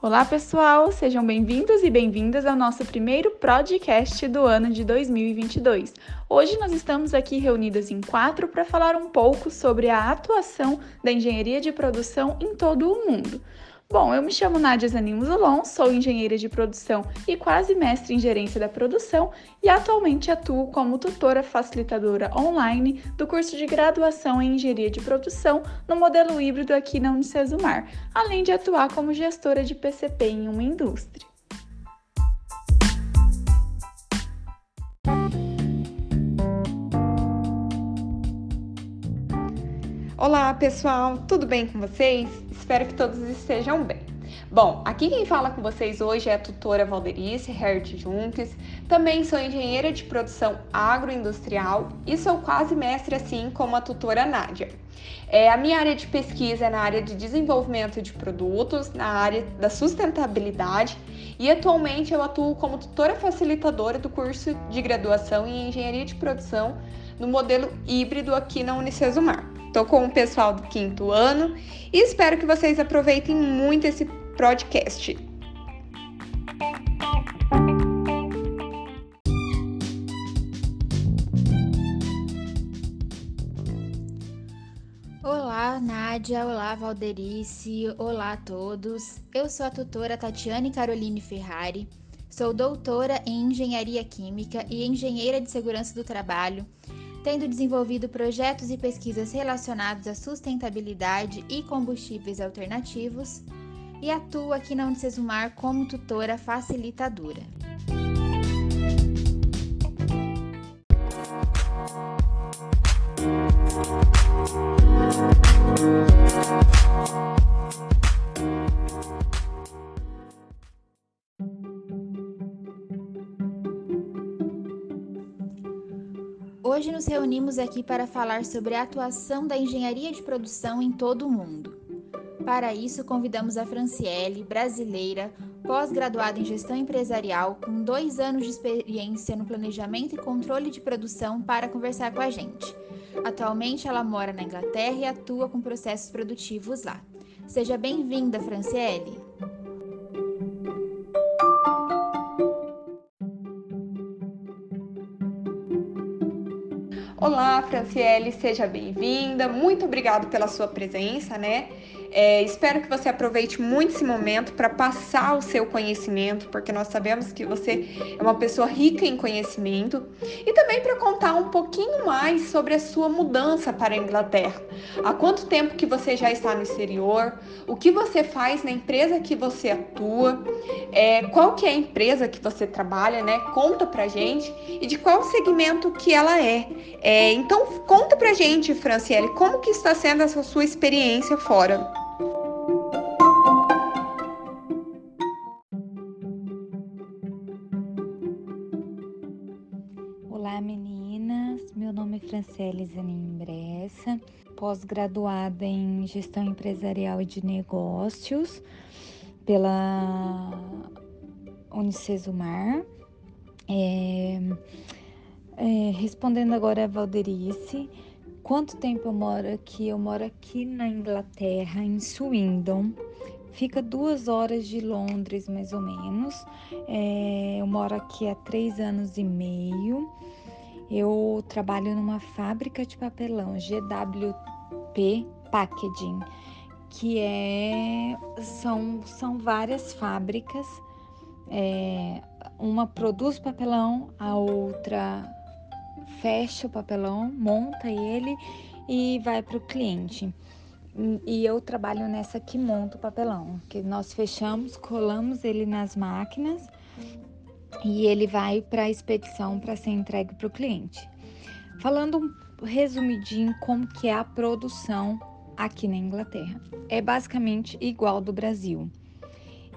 Olá, pessoal! Sejam bem-vindos e bem-vindas ao nosso primeiro podcast do ano de 2022. Hoje nós estamos aqui reunidas em quatro para falar um pouco sobre a atuação da engenharia de produção em todo o mundo. Bom, eu me chamo Nádia Zanimo Zulon, sou engenheira de produção e quase mestre em gerência da produção e atualmente atuo como tutora facilitadora online do curso de graduação em engenharia de produção no modelo híbrido aqui na Unicesumar, além de atuar como gestora de PCP em uma indústria. Olá, pessoal, tudo bem com vocês? Espero que todos estejam bem. Bom, aqui quem fala com vocês hoje é a tutora Valderice Hert Junques. Também sou engenheira de produção agroindustrial e sou quase mestre assim como a tutora Nádia. É, a minha área de pesquisa é na área de desenvolvimento de produtos, na área da sustentabilidade e atualmente eu atuo como tutora facilitadora do curso de graduação em engenharia de produção no modelo híbrido aqui na Unicesumar. Estou com o pessoal do quinto ano e espero que vocês aproveitem muito esse podcast. Olá, Nádia. Olá, Valderice. Olá a todos. Eu sou a tutora Tatiane Caroline Ferrari. Sou doutora em Engenharia Química e engenheira de Segurança do Trabalho tendo desenvolvido projetos e pesquisas relacionados à sustentabilidade e combustíveis alternativos, e atua aqui na Unicesumar como tutora facilitadora. Hoje reunimos aqui para falar sobre a atuação da engenharia de produção em todo o mundo. Para isso, convidamos a Franciele, brasileira, pós-graduada em gestão empresarial, com dois anos de experiência no planejamento e controle de produção, para conversar com a gente. Atualmente, ela mora na Inglaterra e atua com processos produtivos lá. Seja bem-vinda, Franciele! Franciele, seja bem-vinda. Muito obrigado pela sua presença, né? É, espero que você aproveite muito esse momento para passar o seu conhecimento, porque nós sabemos que você é uma pessoa rica em conhecimento, e também para contar um pouquinho mais sobre a sua mudança para a Inglaterra. Há quanto tempo que você já está no exterior? O que você faz na empresa que você atua? É, qual que é a empresa que você trabalha, né? Conta pra gente e de qual segmento que ela é. é então conta pra gente, Franciele, como que está sendo essa sua experiência fora? Franciele Zanin Bressa, pós-graduada em Gestão Empresarial e de Negócios pela Unicesumar. É, é, respondendo agora a Valderice, quanto tempo eu moro aqui? Eu moro aqui na Inglaterra, em Swindon. Fica duas horas de Londres, mais ou menos. É, eu moro aqui há três anos e meio. Eu trabalho numa fábrica de papelão, GWP Packaging, que é são, são várias fábricas. É, uma produz papelão, a outra fecha o papelão, monta ele e vai para o cliente. E eu trabalho nessa que monta o papelão, que nós fechamos, colamos ele nas máquinas e ele vai para a expedição para ser entregue para o cliente. Falando um resumidinho como que é a produção aqui na Inglaterra. É basicamente igual do Brasil.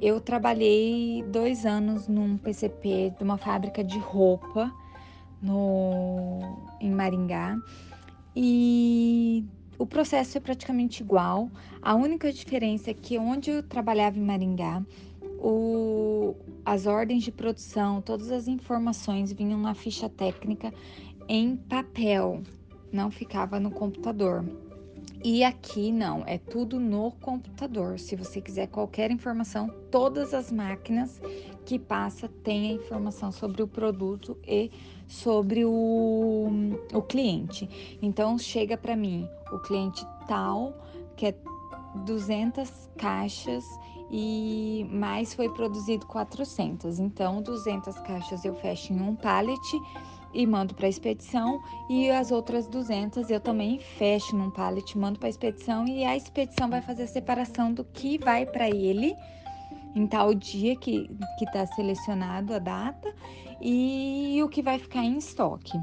Eu trabalhei dois anos num PCP de uma fábrica de roupa no, em Maringá e o processo é praticamente igual. A única diferença é que onde eu trabalhava em Maringá, o, as ordens de produção, todas as informações vinham na ficha técnica em papel, não ficava no computador. E aqui não, é tudo no computador. Se você quiser qualquer informação, todas as máquinas que passa tem a informação sobre o produto e sobre o, o cliente. Então chega para mim o cliente tal, que é 200 caixas e mais foi produzido 400. Então 200 caixas eu fecho em um pallet e mando para a expedição e as outras 200 eu também fecho num pallet, mando para a expedição e a expedição vai fazer a separação do que vai para ele em tal dia que está selecionado a data e o que vai ficar em estoque.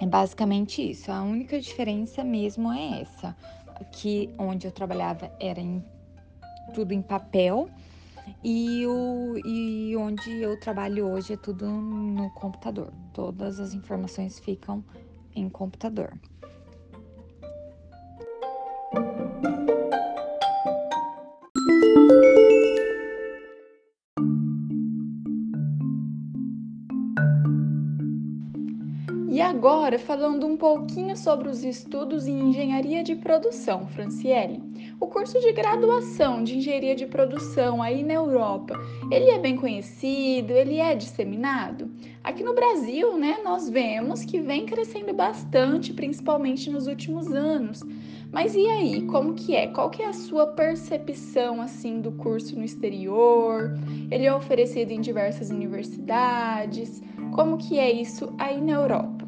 É basicamente isso. A única diferença mesmo é essa, que onde eu trabalhava era em, tudo em papel e, o, e onde eu trabalho hoje é tudo no computador. Todas as informações ficam em computador. Agora, falando um pouquinho sobre os estudos em engenharia de produção, Franciele. O curso de graduação de engenharia de produção aí na Europa, ele é bem conhecido, ele é disseminado? Aqui no Brasil, né, nós vemos que vem crescendo bastante, principalmente nos últimos anos. Mas e aí, como que é? Qual que é a sua percepção assim do curso no exterior? Ele é oferecido em diversas universidades? Como que é isso aí na Europa?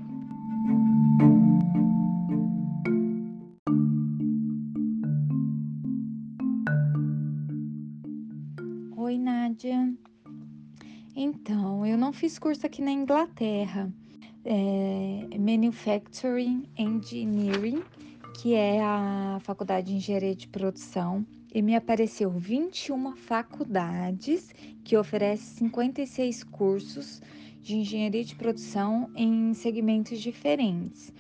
Nádia. Então, eu não fiz curso aqui na Inglaterra. É Manufacturing Engineering, que é a faculdade de engenharia de produção, e me apareceu 21 faculdades que oferecem 56 cursos de engenharia de produção em segmentos diferentes.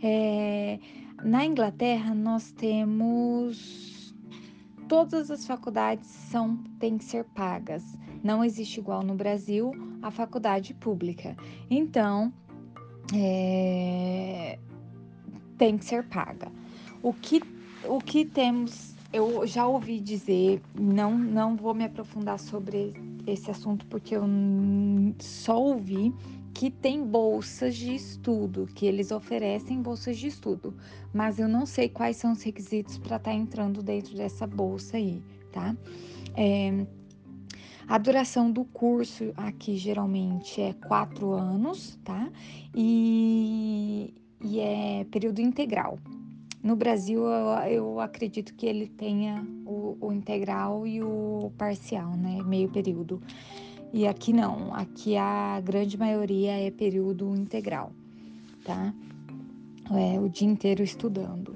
É, na Inglaterra, nós temos todas as faculdades são têm que ser pagas. Não existe igual no Brasil a faculdade pública. Então, é, tem que ser paga. O que, o que temos, eu já ouvi dizer, não, não vou me aprofundar sobre esse assunto porque eu só ouvi que tem bolsas de estudo, que eles oferecem bolsas de estudo, mas eu não sei quais são os requisitos para estar tá entrando dentro dessa bolsa aí, tá? É, a duração do curso aqui geralmente é quatro anos, tá? E, e é período integral. No Brasil, eu, eu acredito que ele tenha o, o integral e o parcial, né? Meio período. E aqui não, aqui a grande maioria é período integral, tá? É o dia inteiro estudando.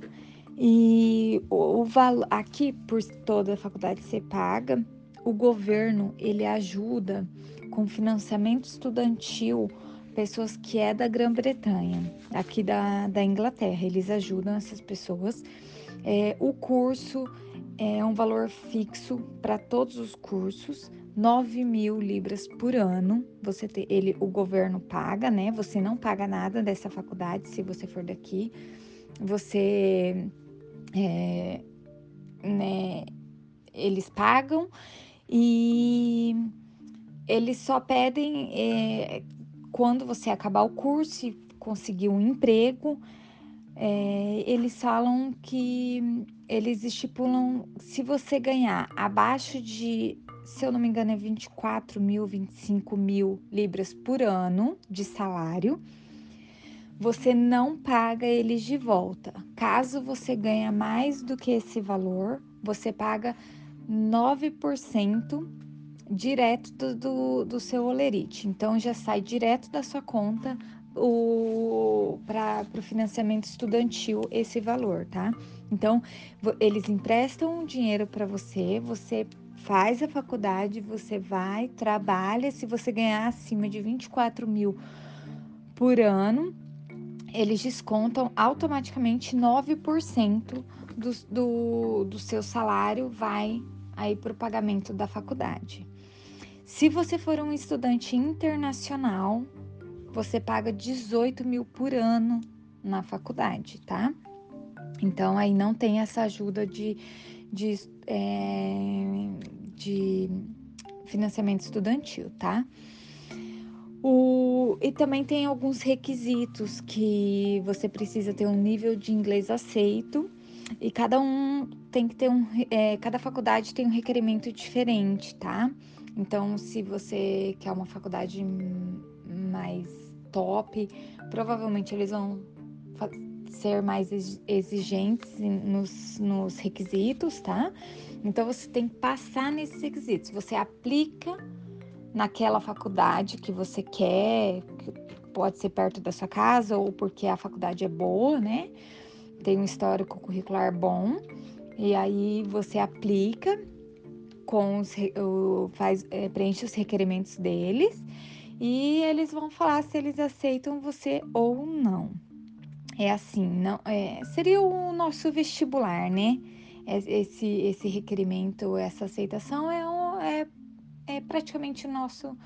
E o, o valor aqui por toda a faculdade ser paga, o governo ele ajuda com financiamento estudantil pessoas que é da Grã-Bretanha, aqui da, da Inglaterra. Eles ajudam essas pessoas. É, o curso é um valor fixo para todos os cursos. 9 mil libras por ano. Você ter, ele, o governo paga, né? Você não paga nada dessa faculdade se você for daqui. Você, é, né? Eles pagam e eles só pedem é, quando você acabar o curso e conseguir um emprego. É, eles falam que eles estipulam se você ganhar abaixo de se eu não me engano, é 24 mil, 25 mil libras por ano de salário. Você não paga eles de volta. Caso você ganhe mais do que esse valor, você paga 9% direto do, do, do seu olerite. Então já sai direto da sua conta para o financiamento estudantil esse valor, tá? Então eles emprestam dinheiro para você, você faz a faculdade, você vai, trabalha. Se você ganhar acima de 24 mil por ano, eles descontam automaticamente 9% do, do, do seu salário vai aí para o pagamento da faculdade. Se você for um estudante internacional, você paga 18 mil por ano na faculdade, tá? Então aí não tem essa ajuda de, de, é, de financiamento estudantil, tá? O, e também tem alguns requisitos que você precisa ter um nível de inglês aceito e cada um tem que ter um, é, cada faculdade tem um requerimento diferente, tá? Então, se você quer uma faculdade mais top, provavelmente eles vão ser mais exigentes nos, nos requisitos, tá? Então, você tem que passar nesses requisitos. Você aplica naquela faculdade que você quer, que pode ser perto da sua casa ou porque a faculdade é boa, né? Tem um histórico curricular bom. E aí você aplica com os, faz, é, preenche os requerimentos deles e eles vão falar se eles aceitam você ou não. É assim, não é, seria o nosso vestibular, né? Esse, esse requerimento, essa aceitação é, um, é é praticamente o nosso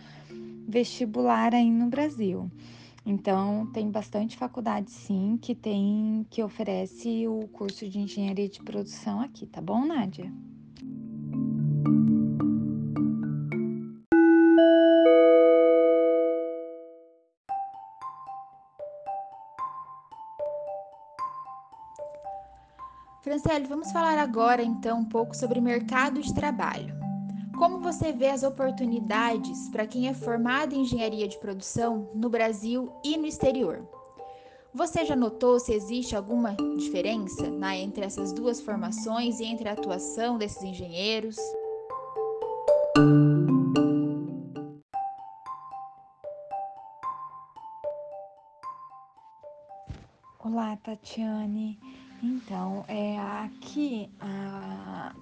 vestibular aí no Brasil. Então, tem bastante faculdade sim que tem que oferece o curso de engenharia de produção aqui, tá bom, Nádia? Franciele, vamos falar agora então um pouco sobre mercado de trabalho. Como você vê as oportunidades para quem é formado em engenharia de produção no Brasil e no exterior? Você já notou se existe alguma diferença na, entre essas duas formações e entre a atuação desses engenheiros? Olá, Tatiane. Então, é aqui a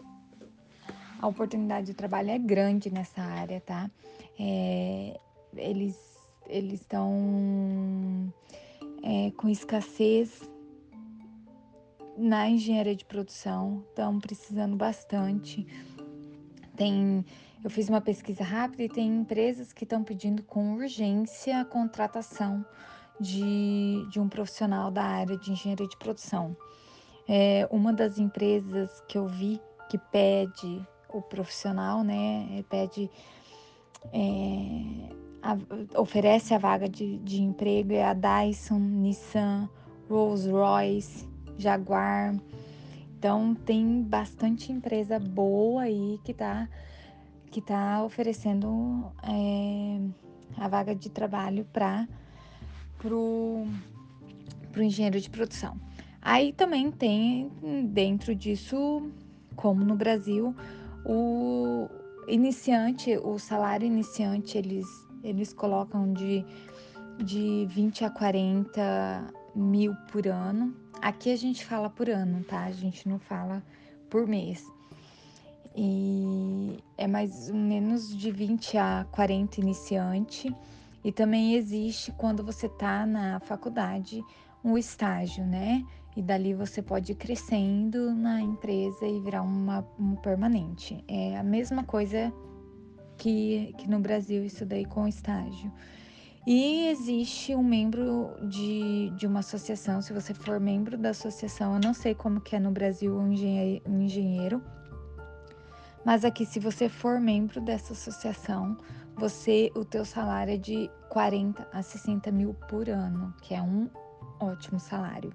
a oportunidade de trabalho é grande nessa área, tá? É, eles estão é, com escassez na engenharia de produção, estão precisando bastante. Tem, eu fiz uma pesquisa rápida e tem empresas que estão pedindo com urgência a contratação de, de um profissional da área de engenharia de produção. É, uma das empresas que eu vi que pede o profissional, né, pede, é, a, oferece a vaga de, de emprego é a Dyson, Nissan, Rolls Royce, Jaguar. Então tem bastante empresa boa aí que está que tá oferecendo é, a vaga de trabalho para pro engenheiro de produção. Aí também tem dentro disso, como no Brasil, o iniciante, o salário iniciante, eles, eles colocam de, de 20 a 40 mil por ano. Aqui a gente fala por ano, tá? A gente não fala por mês. E é mais ou menos de 20 a 40 iniciante. E também existe quando você tá na faculdade um estágio, né? E dali você pode ir crescendo na empresa e virar uma, um permanente. É a mesma coisa que, que no Brasil, isso daí com estágio. E existe um membro de, de uma associação, se você for membro da associação, eu não sei como que é no Brasil um engenheiro, um engenheiro mas aqui se você for membro dessa associação, você o teu salário é de 40 a 60 mil por ano, que é um ótimo salário.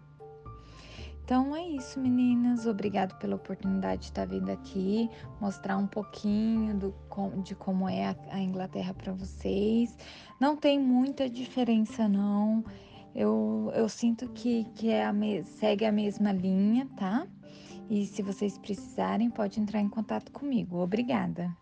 Então é isso, meninas. Obrigado pela oportunidade de estar vindo aqui, mostrar um pouquinho do, de como é a, Inglaterra para vocês. Não tem muita diferença, não. Eu, eu sinto que, que é a me, segue a mesma linha, tá? E se vocês precisarem, pode entrar em contato comigo. Obrigada.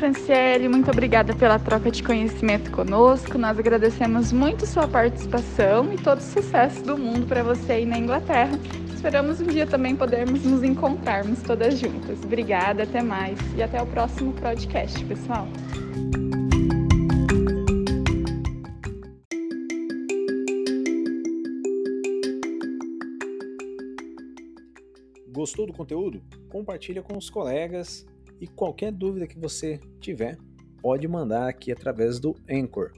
Franciele, muito obrigada pela troca de conhecimento conosco. Nós agradecemos muito sua participação e todo o sucesso do mundo para você aí na Inglaterra. Esperamos um dia também podermos nos encontrarmos todas juntas. Obrigada, até mais e até o próximo podcast, pessoal. Gostou do conteúdo? Compartilha com os colegas E qualquer dúvida que você tiver, pode mandar aqui através do Anchor.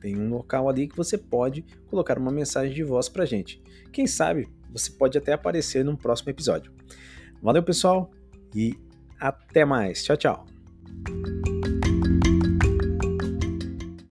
Tem um local ali que você pode colocar uma mensagem de voz pra gente. Quem sabe você pode até aparecer num próximo episódio. Valeu, pessoal, e até mais. Tchau, tchau.